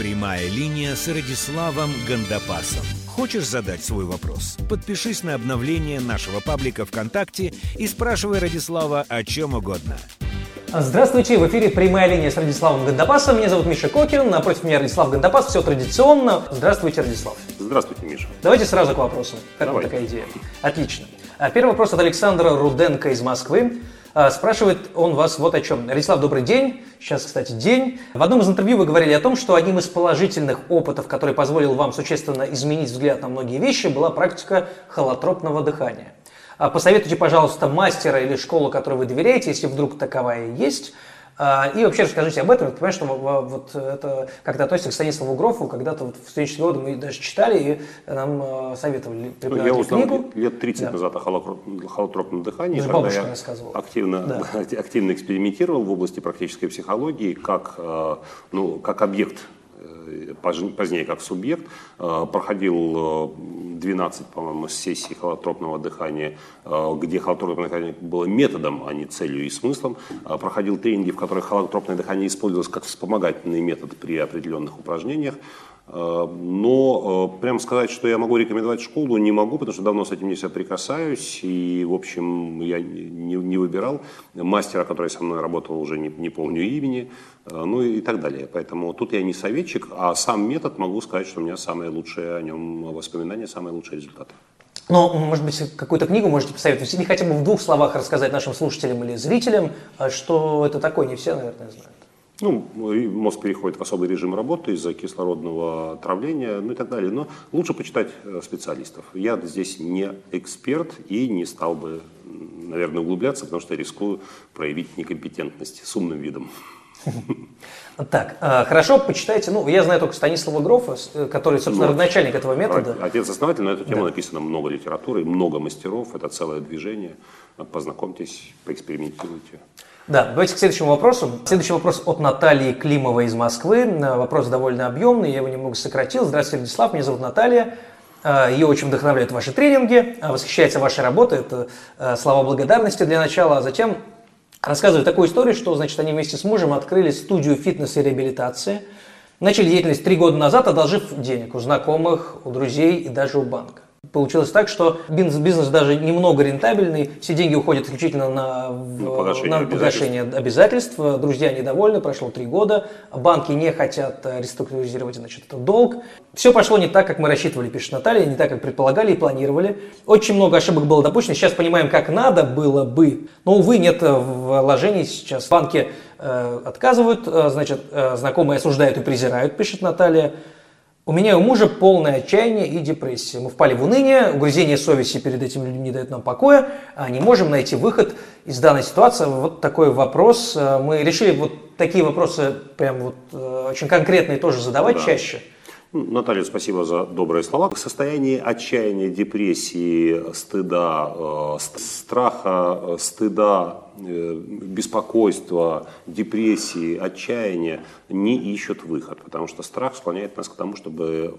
Прямая линия с Радиславом Гандапасом. Хочешь задать свой вопрос? Подпишись на обновление нашего паблика ВКонтакте и спрашивай Радислава о чем угодно. Здравствуйте, в эфире прямая линия с Радиславом Гандапасом. Меня зовут Миша Кокин, напротив меня Радислав Гандапас, все традиционно. Здравствуйте, Радислав. Здравствуйте, Миша. Давайте сразу к вопросу. Как вам Давай. такая идея? Отлично. А Первый вопрос от Александра Руденко из Москвы. А, Спрашивает он вас вот о чем. Радислав, добрый день. Сейчас, кстати, день. В одном из интервью вы говорили о том, что одним из положительных опытов, который позволил вам существенно изменить взгляд на многие вещи, была практика холотропного дыхания. А, Посоветуйте, пожалуйста, мастера или школу, которой вы доверяете, если вдруг таковая есть. А, И вообще расскажите об этом. Я понимаю, что в- вот это как-то относится к Станиславу Грофу. Когда-то вот в студенческие годы мы даже читали и нам э, советовали Ну, я узнал книгу. лет 30 Да. назад о холотроп- холотропном дыхании, когда я активно, Да. активно экспериментировал в области практической психологии как, э, ну, как объект э, позднее как субъект, э, проходил э, 12, по-моему, сессий холотропного дыхания, э, где холотропное дыхание было методом, а не целью и смыслом. Э, Проходил тренинги, в которых холотропное дыхание использовалось как вспомогательный метод при определенных упражнениях. Э, Но э, прям сказать, что я могу рекомендовать школу, не могу, потому что давно с этим не соприкасаюсь. И, в общем, я не, не выбирал. Мастера, который со мной работал, уже не, не помню имени. Э, Ну и так далее. Поэтому тут я не советчик, а сам метод могу сказать, что у меня самые лучшие о нем воспоминания, самые лучшие результаты. Но, может быть, какую-то книгу можете посоветовать, или хотя бы в двух словах рассказать нашим слушателям или зрителям, а что это такое, не все, наверное, знают. Ну, мозг переходит в особый режим работы из-за кислородного отравления, ну и так далее. Но лучше почитать э, специалистов. Я здесь не эксперт и не стал бы, наверное, углубляться, потому что рискую проявить некомпетентность с умным видом. Так, а, хорошо, почитайте. Ну, я знаю только Станислава Грофа, э, который, собственно, Ну, родоначальник этого метода. Отец-основатель, на эту тему написано много литературы, много мастеров, это целое движение. Познакомьтесь, поэкспериментируйте. Да, давайте к следующему вопросу. Следующий вопрос от Натальи Климовой из Москвы. Э, Вопрос довольно объемный, я его немного сократил. Здравствуйте, Владислав, меня зовут Наталья. Э, Ее очень вдохновляют ваши тренинги, восхищается вашей работой. Это слова благодарности для начала, а затем рассказывает такую историю, что, значит, они вместе с мужем открыли студию фитнеса и реабилитации. Начали деятельность три года назад, одолжив денег у знакомых, у друзей и даже у банка. Получилось так, что бизнес, даже немного рентабельный, все деньги уходят исключительно на, в- На погашение на обязательств. погашение обязательств. Друзья недовольны, прошло три года, банки не хотят э, реструктуризировать значит, этот долг. Все пошло не так, как мы рассчитывали, пишет Наталья, не так, как предполагали и планировали. Очень много ошибок было допущено, сейчас понимаем, как надо было бы, но, увы, нет вложений сейчас. Банки э, отказывают, э, значит, э, знакомые осуждают и презирают, пишет Наталья. У меня и у мужа полное отчаяние и депрессия. Мы впали в уныние, угрызение совести перед этими людьми не дает нам покоя, а не можем найти выход из данной ситуации. Вот такой вопрос. Э, Мы решили вот такие вопросы прям вот э, очень конкретные тоже задавать Да. чаще. Наталья, спасибо за добрые слова. В состоянии отчаяния, депрессии, стыда, э, ст- страха, э, стыда, э, беспокойства, депрессии, отчаяния не ищут выход, потому что страх склоняет нас к тому, чтобы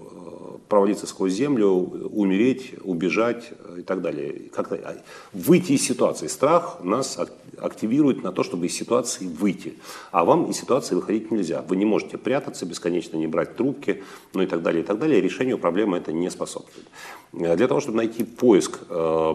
провалиться сквозь землю, умереть, убежать и так далее. Как-то а, выйти из ситуации. Страх нас ак- активирует на то, чтобы из ситуации выйти. А вам из ситуации выходить нельзя. Вы не можете прятаться бесконечно, не брать трубки, ну и так далее, и так далее. Решению проблемы это не способствует. Э, Для того, чтобы найти поиск, э,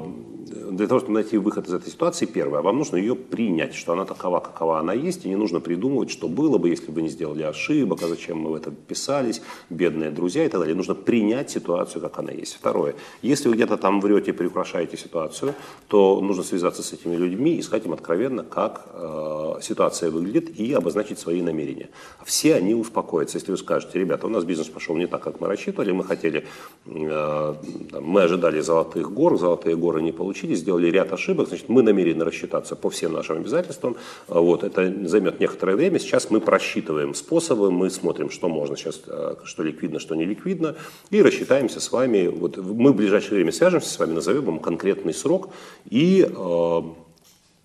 для того, чтобы найти выход из этой ситуации, первое, вам нужно ее принять, что она такова, какова она есть, и не нужно придумывать, что было бы, если бы не сделали ошибок, а зачем мы в это писались, бедные друзья и так далее. Нужно принять ситуацию, как она есть. Второе, если вы где-то там врете, приукрашаете ситуацию, то нужно связаться с этими людьми и сказать им откровенно, как э, ситуация выглядит и обозначить свои намерения. Все они успокоятся. Если вы скажете, ребята, у нас бизнес пошел не так, как мы рассчитывали, мы хотели, э, там, мы ожидали золотых гор, золотые горы не получились, сделали ряд ошибок, значит, мы намерены рассчитаться по всем нашим обязательствам. Э, Вот, это займет некоторое время. Сейчас мы просчитываем способы, мы смотрим, что можно сейчас, э, что ликвидно, что не ликвидно, и рассчитаемся с вами. Вот, мы в ближайшее время свяжемся с вами, назовем вам конкретный срок и э,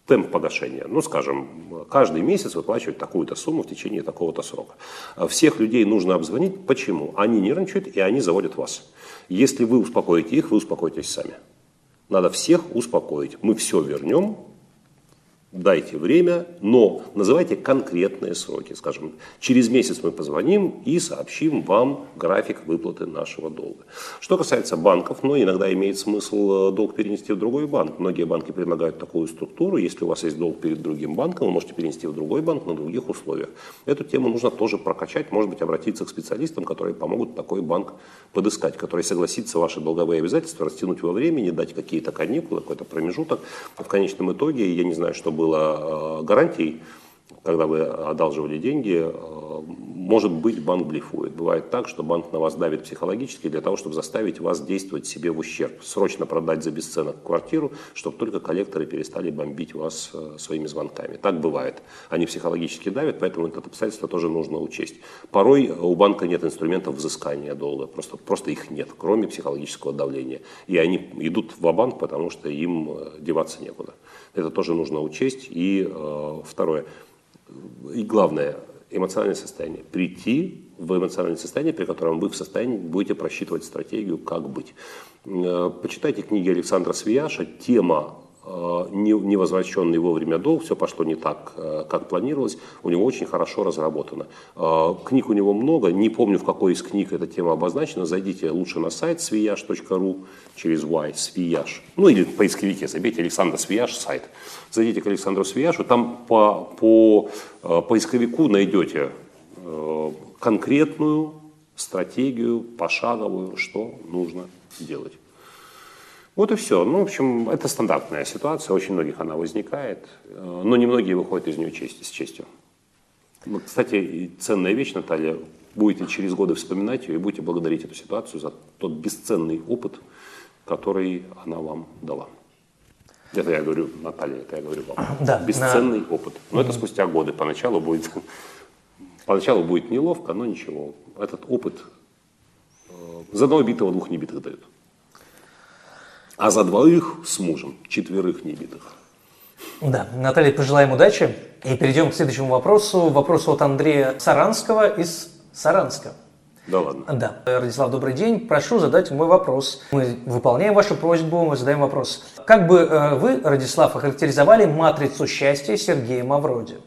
темп погашения. Ну, скажем, каждый месяц выплачивать такую-то сумму в течение такого-то срока. Всех людей нужно обзвонить. Почему? Они нервничают, и они заводят вас. Если вы успокоите их, вы успокоитесь сами. Надо всех успокоить. Мы все вернем, Дайте время, но называйте конкретные сроки. Скажем, через месяц мы позвоним и сообщим вам график выплаты нашего долга. Что касается банков, ну, иногда имеет смысл э, долг перенести в другой банк. Многие банки предлагают такую структуру. Если у вас есть долг перед другим банком, вы можете перенести в другой банк на других условиях. Эту тему нужно тоже прокачать, может быть, обратиться к специалистам, которые помогут такой банк подыскать, который согласится ваши долговые обязательства растянуть во времени, дать какие-то каникулы, какой-то промежуток. В конечном итоге, я не знаю, что было э, гарантией, когда вы одалживали деньги, э, может быть, банк блефует. Бывает так, что банк на вас давит психологически для того, чтобы заставить вас действовать себе в ущерб. Срочно продать за бесценок квартиру, чтобы только коллекторы перестали бомбить вас э, своими звонками. Так бывает. Они психологически давят, поэтому это обстоятельство тоже нужно учесть. Порой у банка нет инструментов взыскания долга, просто, просто их нет, кроме психологического давления. И они идут в банк потому что им деваться некуда. Это тоже нужно учесть. И э, второе, и главное, эмоциональное состояние. Прийти в эмоциональное состояние, при котором вы в состоянии будете просчитывать стратегию, как быть. Э, почитайте книги Александра Свияша. Тема невозвращенный вовремя долг, все пошло не так, э, как планировалось, у него очень хорошо разработано. Э, книг у него много, не помню, в какой из книг эта тема обозначена, зайдите лучше на сайт свияж.ру через Y, свияж, ну или в поисковике забейте Александр Свияж сайт. Зайдите к Александру Свияжу, там по, по поисковику найдете конкретную стратегию, пошаговую, что нужно делать. Вот и все. Ну, в общем, это стандартная ситуация, очень многих она возникает, э, но немногие выходят из нее честь, с честью. Вот, кстати, ценная вещь, Наталья, будете через годы вспоминать ее и будете благодарить эту ситуацию за тот бесценный опыт, который она вам дала. Это я говорю, Наталья, это я говорю вам. Да, Бесценный на... опыт. Но это спустя годы. Поначалу будет, поначалу будет неловко, но ничего. Этот опыт э, за одного битого двух небитых дают а за двоих с мужем, четверых небитых. Да, Наталья, пожелаем удачи. И перейдем к следующему вопросу. Вопрос от Андрея Саранского из Саранска. Да ладно. Да. Радислав, добрый день. Прошу задать мой вопрос. Мы выполняем вашу просьбу, мы задаем вопрос. Как бы э, вы, Радислав, охарактеризовали матрицу счастья Сергея Мавроди?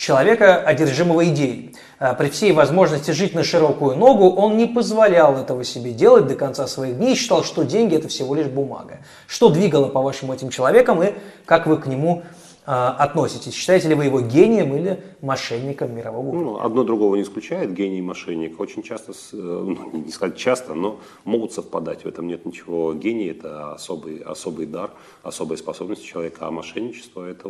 Человека, одержимого идеей. А, при всей возможности жить на широкую ногу, он не позволял этого себе делать до конца своих дней считал, что деньги – это всего лишь бумага. Что двигало, по-вашему, этим человеком и как вы к нему относитесь? Считаете ли вы его гением или мошенником мирового уровня? Ну, одно другого не исключает. Гений и мошенник очень часто, э, ну, не сказать часто, но могут совпадать. В этом нет ничего. Гений – это особый, особый дар, особая способность человека, а мошенничество – это,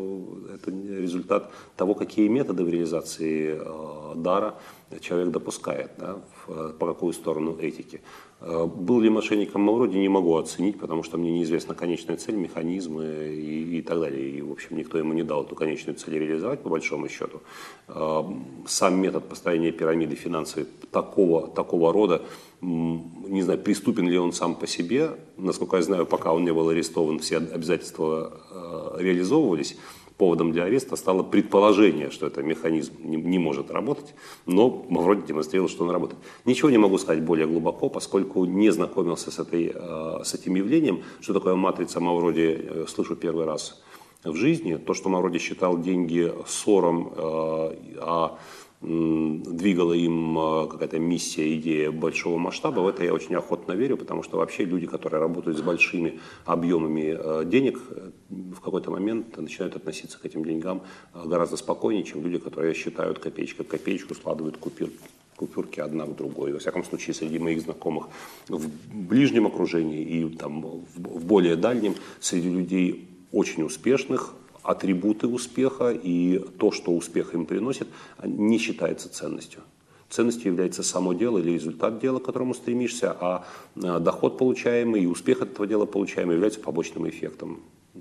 это результат того, какие методы в реализации э, дара человек допускает, да, в, по какую сторону этики. Э, был ли мошенником Мавроди, не могу оценить, потому что мне неизвестна конечная цель, механизмы и, и так далее. И, в общем, никто ему не дал эту конечную цель реализовать, по большому счету. Э, сам метод построения пирамиды финансовой такого, такого рода, не знаю, приступен ли он сам по себе. Насколько я знаю, пока он не был арестован, все обязательства э, реализовывались поводом для ареста стало предположение, что этот механизм не, не может работать, но вроде демонстрировал, что он работает. Ничего не могу сказать более глубоко, поскольку не знакомился с, этой, э, с этим явлением. Что такое матрица Мавроди, э, слышу первый раз в жизни. То, что Мавроди считал деньги ссором, э, а двигала им а, какая-то миссия, идея большого масштаба, в это я очень охотно верю, потому что вообще люди, которые работают с большими объемами а, денег, э, в какой-то момент начинают относиться к этим деньгам а, гораздо спокойнее, чем люди, которые считают копеечка копеечку, складывают купюр, купюрки одна в другой. Во всяком случае, среди моих знакомых в ближнем окружении и там, в более дальнем, среди людей очень успешных, атрибуты успеха и то, что успех им приносит, не считается ценностью. Ценностью является само дело или результат дела, к которому стремишься, а, а доход получаемый и успех этого дела получаемый являются побочным эффектом,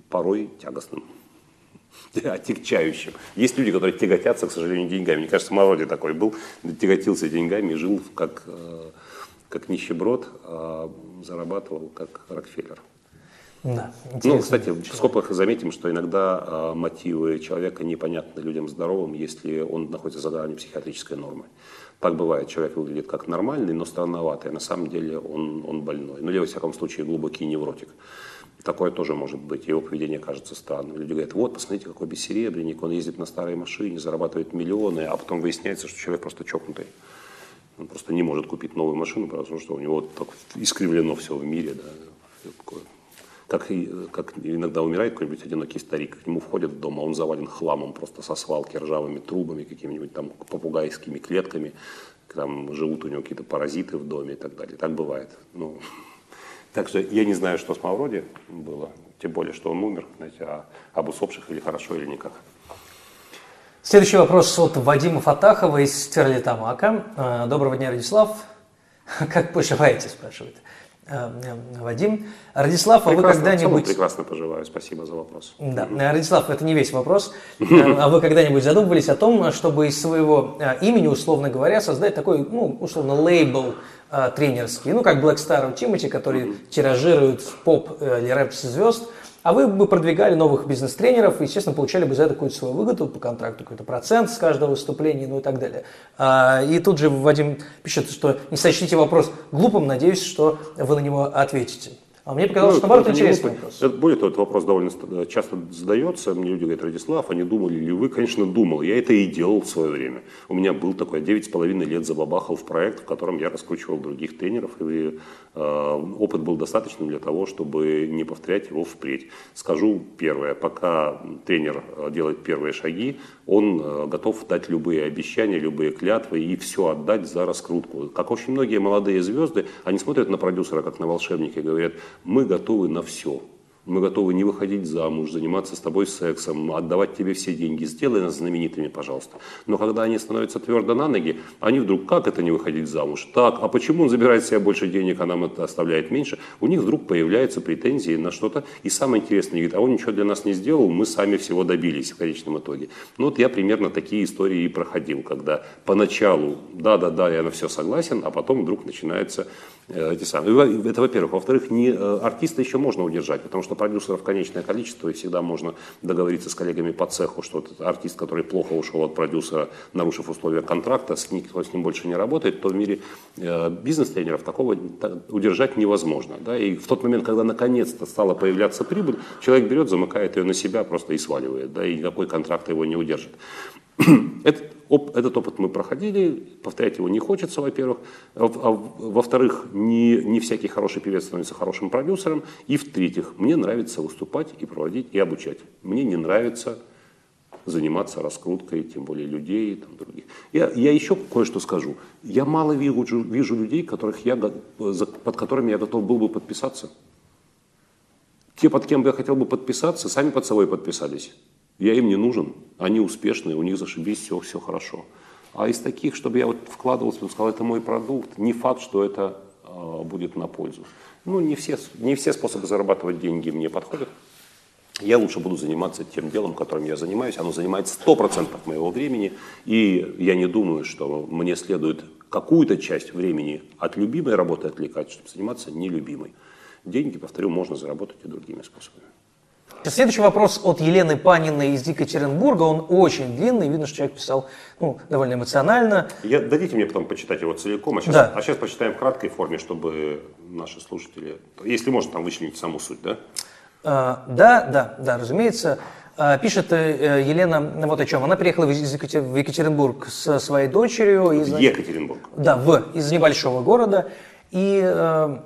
порой тягостным отягчающим. Есть люди, которые тяготятся, к сожалению, деньгами. Мне кажется, Мавроди такой был, тяготился деньгами жил как, э, как нищеброд, а зарабатывал как Рокфеллер. Да, ну, кстати, в скобках заметим, что иногда э, мотивы человека непонятны людям здоровым, если он находится за гранью психиатрической нормы. Так бывает, человек выглядит как нормальный, но странноватый, а на самом деле он, он больной. Ну, или, во всяком случае, глубокий невротик. Такое тоже может быть. Его поведение кажется странным. Люди говорят, вот, посмотрите, какой бессеребренник, он ездит на старой машине, зарабатывает миллионы, а потом выясняется, что человек просто чокнутый. Он просто не может купить новую машину, потому что у него так искривлено все в мире. Да. Как, как иногда умирает какой-нибудь одинокий старик, к нему входят в дом, а он завален хламом просто со свалки, ржавыми трубами, какими-нибудь там попугайскими клетками, там живут у него какие-то паразиты в доме и так далее. Так бывает. Ну, так что я не знаю, что с Мавроди было, тем более, что он умер, знаете, а об усопших или хорошо, или никак. Следующий вопрос от Вадима Фатахова из Стерлитамака. Э, доброго дня, Радислав. Как поживаете, спрашивает Вадим. Радислав, а вы когда-нибудь... Прекрасно поживаю, спасибо за вопрос. Да, Радислав, это не весь вопрос. А вы когда-нибудь задумывались о том, чтобы из своего имени, условно говоря, создать такой, ну, условно, лейбл э, тренерские, ну, как Black Star Тимати, которые mm-hmm. тиражируют поп э, или рэп-звезд, а вы бы продвигали новых бизнес-тренеров и, естественно, получали бы за это какую-то свою выгоду по контракту, какой-то процент с каждого выступления, ну и так далее. А, и тут же Вадим пишет, что не сочтите вопрос глупым, надеюсь, что вы на него ответите. А мне показалось, ну, что наоборот интересный вопрос. Это, более того, этот вопрос довольно часто задается. Мне люди говорят, Радислав, а не думали ли вы? Конечно, думал. Я это и делал в свое время. У меня был такой, девять с половиной лет забабахал в проект, в котором я раскручивал других тренеров. И э, опыт был достаточным для того, чтобы не повторять его впредь. Скажу первое. Пока тренер э, делает первые шаги, он э, готов дать любые обещания, любые клятвы и все отдать за раскрутку. Как очень многие молодые звезды, они смотрят на продюсера как на волшебника и говорят, мы готовы на все. Мы готовы не выходить замуж, заниматься с тобой сексом, отдавать тебе все деньги. Сделай нас знаменитыми, пожалуйста. Но когда они становятся твердо на ноги, они вдруг, как это не выходить замуж? Так, а почему он забирает себе больше денег, а нам это оставляет меньше? У них вдруг появляются претензии на что-то. И самое интересное, говорит, а он ничего для нас не сделал, мы сами всего добились в конечном итоге. Ну вот я примерно такие истории и проходил, когда поначалу, да-да-да, я на все согласен, а потом вдруг начинается эти самые. Это, во-первых. Во-вторых, не, э, артиста еще можно удержать, потому что продюсеров конечное количество, и всегда можно договориться с коллегами по цеху, что этот артист, который плохо ушел от продюсера, нарушив условия контракта, с никто с ним больше не работает, то в мире э, бизнес-тренеров такого удержать невозможно. Да? И в тот момент, когда наконец-то стала появляться прибыль, человек берет, замыкает ее на себя просто и сваливает, да, и никакой контракт его не удержит. Этот, оп, этот опыт мы проходили, повторять его не хочется, во-первых. А, а, во-вторых, не, не всякий хороший певец становится хорошим продюсером. И в-третьих, мне нравится выступать и проводить, и обучать. Мне не нравится заниматься раскруткой, тем более людей и там, других. Я, я еще кое-что скажу. Я мало вижу, вижу людей, которых я, под которыми я готов был бы подписаться. Те, под кем бы я хотел бы подписаться, сами под собой подписались. Я им не нужен, они успешные, у них зашибись, все, все хорошо. А из таких, чтобы я вот вкладывался, сказал, это мой продукт, не факт, что это э, будет на пользу. Ну, не все, не все способы зарабатывать деньги мне подходят. Я лучше буду заниматься тем делом, которым я занимаюсь. Оно занимает 100% моего времени. И я не думаю, что мне следует какую-то часть времени от любимой работы отвлекать, чтобы заниматься нелюбимой. Деньги, повторю, можно заработать и другими способами. Следующий вопрос от Елены Паниной из Екатеринбурга. Он очень длинный, видно, что человек писал ну, довольно эмоционально. Я, дадите мне потом почитать его целиком, а сейчас, да. а сейчас почитаем в краткой форме, чтобы наши слушатели, если можно, там вычленить саму суть, да? А, да, да, да, разумеется. А, пишет э, Елена вот о чем. Она приехала в Екатеринбург со своей дочерью. Из... Екатеринбург. Да, в, из небольшого города. И э,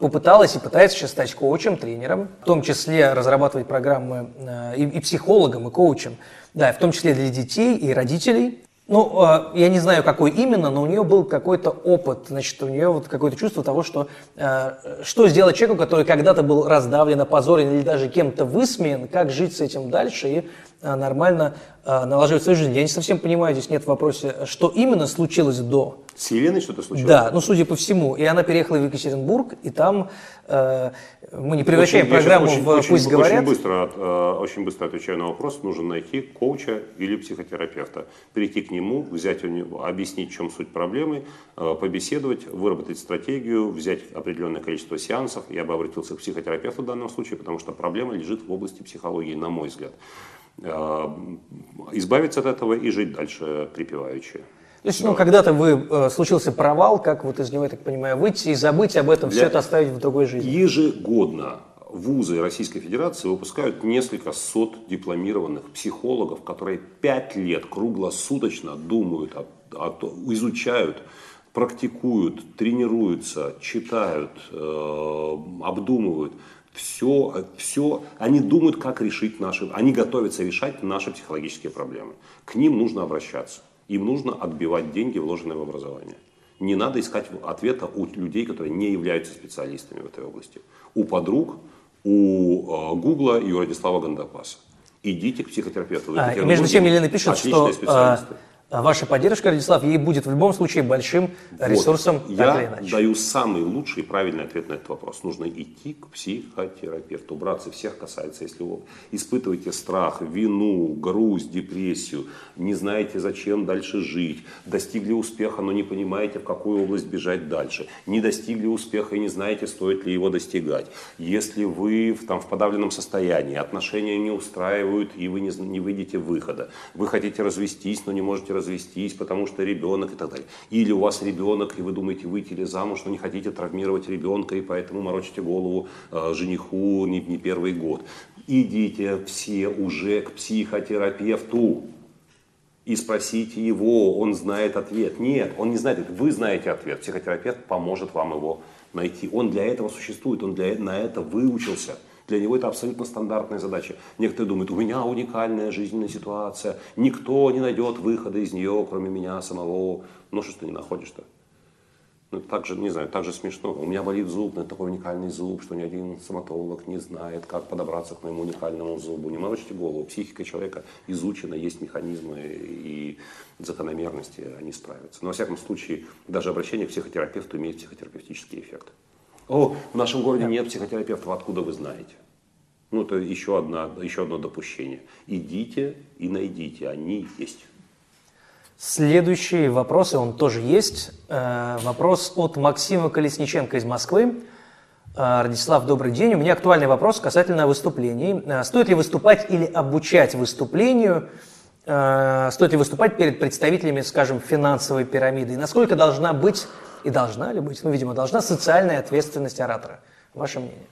попыталась и пытается сейчас стать коучем, тренером, в том числе разрабатывать программы э, и, и психологом, и коучем, да, в том числе для детей и родителей. Ну, э, я не знаю, какой именно, но у нее был какой-то опыт, значит, у нее вот какое-то чувство того, что э, что сделать человеку, который когда-то был раздавлен, опозорен или даже кем-то высмеян, как жить с этим дальше и нормально налаживать свою жизнь. Я не совсем понимаю, здесь нет в вопросе, что именно случилось до с Еленой что-то случилось? Да, ну судя по всему. И она переехала в Екатеринбург, и там э, мы не превращаем очень, программу очень, в очень, «Пусть очень, говорят». Очень быстро, э, очень быстро отвечаю на вопрос. Нужно найти коуча или психотерапевта. Перейти к нему, взять у него, объяснить, в чем суть проблемы, э, побеседовать, выработать стратегию, взять определенное количество сеансов. Я бы обратился к психотерапевту в данном случае, потому что проблема лежит в области психологии, на мой взгляд. Э, избавиться от этого и жить дальше припеваючи. То есть, ну, когда-то вы э, случился провал, как вот из него, я так понимаю, выйти и забыть об этом, Для... все это оставить в другой жизни. Ежегодно вузы Российской Федерации выпускают несколько сот дипломированных психологов, которые пять лет круглосуточно думают, о, о, изучают, практикуют, тренируются, читают, э, обдумывают. Все, все, они думают, как решить наши, они готовятся решать наши психологические проблемы. К ним нужно обращаться. Им нужно отбивать деньги, вложенные в образование. Не надо искать ответа у людей, которые не являются специалистами в этой области. У подруг, у э, Гугла и у Радислава Гандапаса. Идите к психотерапевту. А, между тем Елена пишет, что э, ваша поддержка, Радислав, ей будет в любом случае большим вот. ресурсом. Я даю самый лучший и правильный ответ на этот вопрос. Нужно идти к психотерапевту. Браться всех касается. Если вы испытываете страх, вину, грусть, депрессию, не знаете, зачем дальше жить, достигли успеха, но не понимаете, в какую область бежать дальше, не достигли успеха и не знаете, стоит ли его достигать. Если вы в, там, в подавленном состоянии, отношения не устраивают и вы не, не выйдете выхода, вы хотите развестись, но не можете развестись, потому что ребенок и так далее. Или у вас ребенок, и вы думаете выйти ли замуж, но не хотите травмировать ребенка, и поэтому морочите голову э, жениху не, не первый год. Идите все уже к психотерапевту и спросите его, он знает ответ. Нет, он не знает, вы знаете ответ. Психотерапевт поможет вам его найти. Он для этого существует, он для, на это выучился. Для него это абсолютно стандартная задача. Некоторые думают, у меня уникальная жизненная ситуация, никто не найдет выхода из нее, кроме меня самого. Ну что ж ты не находишь-то? Ну, так же, не знаю, так же смешно. У меня болит зуб, но это такой уникальный зуб, что ни один стоматолог не знает, как подобраться к моему уникальному зубу. Не морочите голову. Психика человека изучена, есть механизмы и закономерности, они справятся. Но, во всяком случае, даже обращение к психотерапевту имеет психотерапевтический эффект. О, в нашем городе нет психотерапевтов, откуда вы знаете? Ну, это еще, одна, еще одно допущение. Идите и найдите, они есть. Следующий вопрос, и он тоже есть. Э, вопрос от Максима Колесниченко из Москвы. Э, Радислав, добрый день. У меня актуальный вопрос касательно выступлений. Э, стоит ли выступать или обучать выступлению? Стоит ли выступать перед представителями, скажем, финансовой пирамиды? И насколько должна быть и должна ли быть, ну, видимо, должна социальная ответственность оратора? Ваше мнение?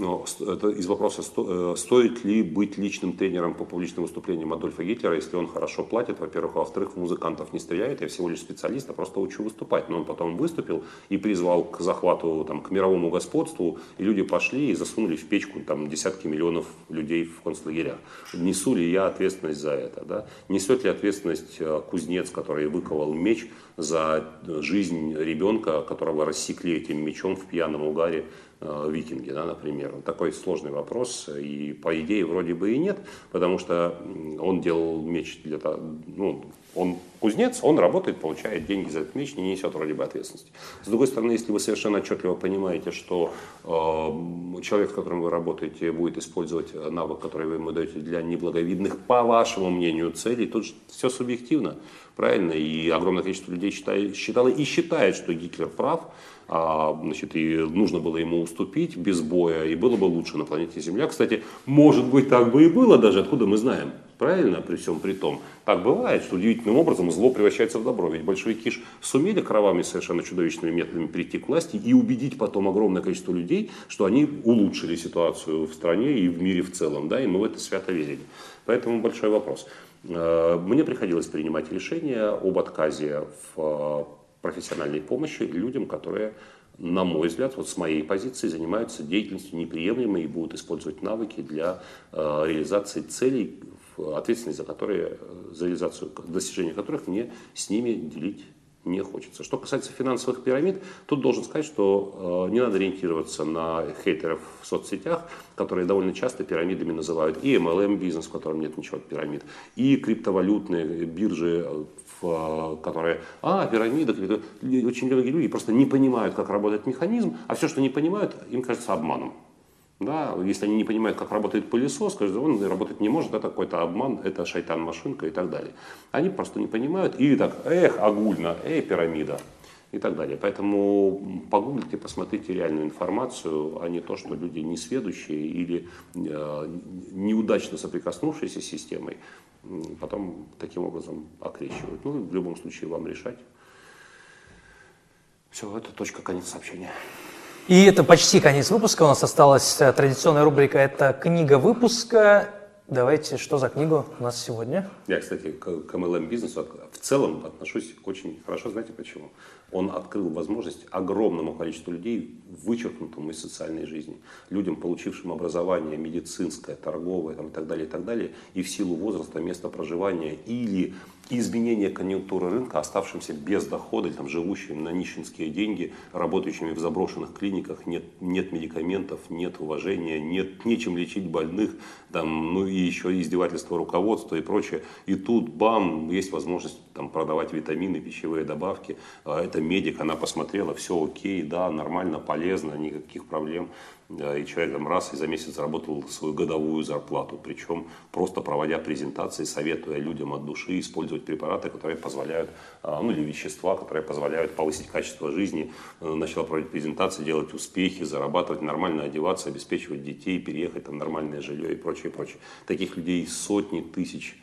Это из вопроса, э, стоит ли быть личным тренером по публичным выступлениям Адольфа Гитлера, если он хорошо платит, во-первых, а во-вторых, музыкантов не стреляет, я всего лишь специалист, а просто учу выступать. Но он потом выступил и призвал к захвату, там, к мировому господству, и люди пошли и засунули в печку там, десятки миллионов людей в концлагерях. Несу ли я ответственность за это? Да? Несет ли ответственность э, кузнец, который выковал меч за жизнь ребенка, которого рассекли этим мечом в пьяном угаре Э, викинги, да, например. Такой сложный вопрос, и по идее вроде бы и нет, потому что он делал меч для того, ну, он кузнец, он работает, получает деньги за этот меч, не несет вроде бы ответственности. С другой стороны, если вы совершенно отчетливо понимаете, что э, человек, с которым вы работаете, будет использовать навык, который вы ему даете для неблаговидных, по вашему мнению, целей, тут все субъективно, правильно? И огромное количество людей считает, считало и считает, что Гитлер прав, а, значит, и нужно было ему уступить без боя, и было бы лучше на планете Земля. Кстати, может быть, так бы и было даже, откуда мы знаем. Правильно, при всем при том. Так бывает, что удивительным образом зло превращается в добро. Ведь большевики сумели кровавыми совершенно чудовищными методами прийти к власти и убедить потом огромное количество людей, что они улучшили ситуацию в стране и в мире в целом. Да, и мы в это свято верили. Поэтому большой вопрос. Э, мне приходилось принимать решение об отказе в профессиональной помощи людям, которые, на мой взгляд, вот с моей позиции занимаются деятельностью неприемлемой и будут использовать навыки для э, реализации целей, ответственность за которые, за реализацию достижения которых мне с ними делить не хочется. Что касается финансовых пирамид, тут должен сказать, что э, не надо ориентироваться на хейтеров в соцсетях, которые довольно часто пирамидами называют и MLM бизнес, в котором нет ничего от пирамид, и криптовалютные биржи, э, в, э, которые, а, пирамида, очень многие люди просто не понимают, как работает механизм, а все, что не понимают, им кажется обманом. Да, если они не понимают, как работает пылесос, скажут, он работать не может, это какой-то обман, это шайтан-машинка и так далее. Они просто не понимают, и так, эх, огульно, эй, пирамида и так далее. Поэтому погуглите, посмотрите реальную информацию, а не то, что люди несведущие или э, неудачно соприкоснувшиеся с системой, потом таким образом окрещивают. Ну, в любом случае, вам решать. Все, это точка, конец сообщения. И это почти конец выпуска. У нас осталась э, традиционная рубрика «Это книга выпуска». Давайте, что за книгу у нас сегодня? Я, кстати, к, к MLM бизнесу в целом отношусь очень хорошо. Знаете почему? Он открыл возможность огромному количеству людей, вычеркнутому из социальной жизни. Людям, получившим образование медицинское, торговое там, и так далее, и так далее, и в силу возраста, места проживания или изменения конъюнктуры рынка, оставшимся без дохода, там, живущим на нищенские деньги, работающими в заброшенных клиниках, нет, нет медикаментов, нет уважения, нет нечем лечить больных, там, ну и еще издевательство руководства и прочее. И тут, бам, есть возможность там, продавать витамины, пищевые добавки. А это медик, она посмотрела, все окей, да, нормально, полезно, никаких проблем и человек там раз и за месяц заработал свою годовую зарплату, причем просто проводя презентации, советуя людям от души использовать препараты, которые позволяют, а, ну или вещества, которые позволяют повысить качество жизни, э, начала проводить презентации, делать успехи, зарабатывать, нормально одеваться, обеспечивать детей, переехать, там нормальное жилье и прочее, прочее. Таких людей сотни тысяч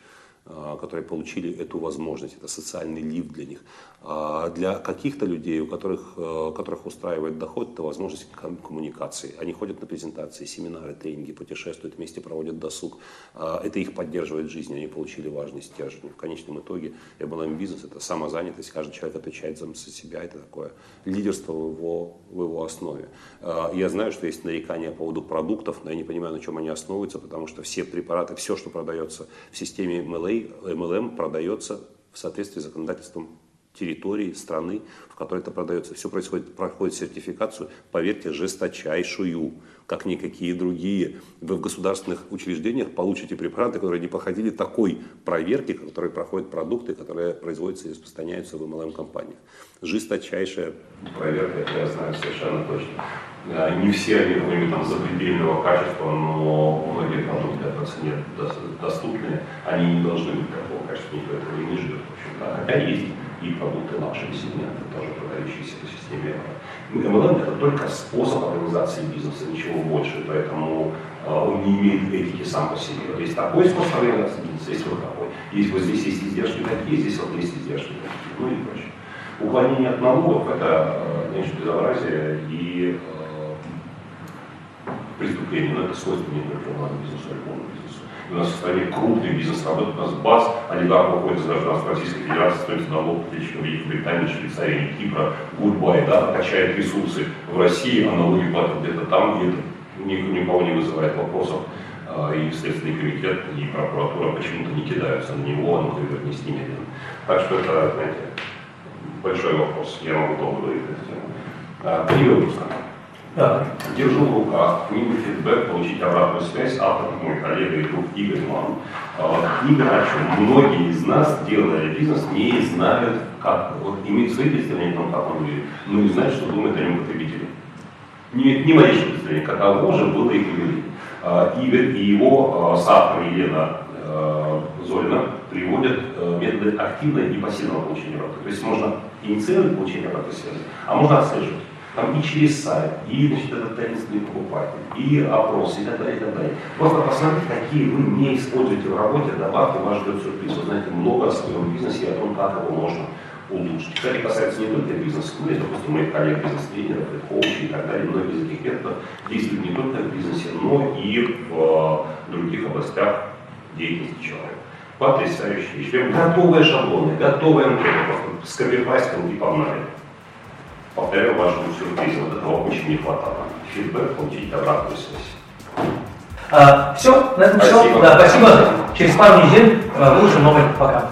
а, которые получили эту возможность, это социальный лифт для них. А для каких-то людей, у которых, э, которых устраивает доход, это возможность коммуникации. Они ходят на презентации, семинары, тренинги, путешествуют вместе, проводят досуг. А это их поддерживает в жизни, они получили важный стержень. В конечном итоге MLM-бизнес – это самозанятость, каждый человек отвечает за себя, это такое лидерство в его, в его основе. Я знаю, что есть нарекания по поводу продуктов, но я не понимаю, на чем они основываются, потому что все препараты, все, что продается в системе MLM продается в соответствии с законодательством территории, страны, в которой это продается. Все происходит, проходит сертификацию, поверьте, жесточайшую, как никакие другие. Вы в государственных учреждениях получите препараты, которые не проходили такой проверки, которые проходят продукты, которые производятся и распространяются в MLM-компаниях. Жесточайшая проверка, это я знаю совершенно точно. Не все они какого-нибудь там запредельного качества, но многие продукты по цене доступны, они не должны быть такого качества, никто этого не ждет. В есть и продукты нашего сегмента, тоже продающиеся по системе MLM это только способ организации бизнеса, ничего больше, поэтому э, он не имеет этики сам по себе. Вот есть такой способ организации бизнеса, есть вот такой. Есть вот здесь есть издержки такие, здесь вот есть издержки такие, ну и прочее. Уклонение от налогов – это, конечно, э, безобразие и э, преступление, но это свойственно не только бизнесу, а любому бизнесу. У нас в стране крупный бизнес работает, у нас БАС, олигарх выходит из гражданства Российской Федерации, стоит налог в Великобритании, Швейцарии, Кипра, Goodbye, да, качает ресурсы в России, а налоги платят где-то там, и это никого не вызывает вопросов. А, и Следственный комитет, и прокуратура почему-то не кидаются на него, а например, не с ними. Так что это, знаете, большой вопрос. Я могу долго говорить на эту тему. Три выпуска. Да. Держу в руках книгу «Фидбэк», получить обратную связь, автор мой коллега и друг Игорь Ман. А, книга о чем? Многие из нас, делая бизнес, не знают, как, вот имеют свои представления о том, как он выглядит, но не знают, что думает о нем потребитель. Не, не малейшее представление, каково же было их выглядеть. А, Игорь и его а, соавтор Елена Золина приводят методы активного и пассивного получения обратной. То есть можно инициировать получение обратной связи, а можно отслеживать там и через сайт, и значит, этот таинственный покупатель, и опрос, и так далее, и так далее. Просто посмотрите, какие вы не используете в работе, добавки, вас ждет сюрприз. Вы знаете много о своем бизнесе и о том, как его можно улучшить. Кстати, касается не только бизнеса, но и, допустим, моих коллег, бизнес-тренеров, коучей и так далее. Многие из этих методов действуют не только в бизнесе, но и в других областях деятельности человека. Потрясающие вещи. Прям готовые шаблоны, готовые анкеты, просто скопипастил и погнали. Повторяю, вашему сюрпризу, вот этого очень не хватало. Фидбэк, получить обратную связь. А, все, на этом спасибо. все. Да, спасибо. Через пару недель выложим новый. Пока.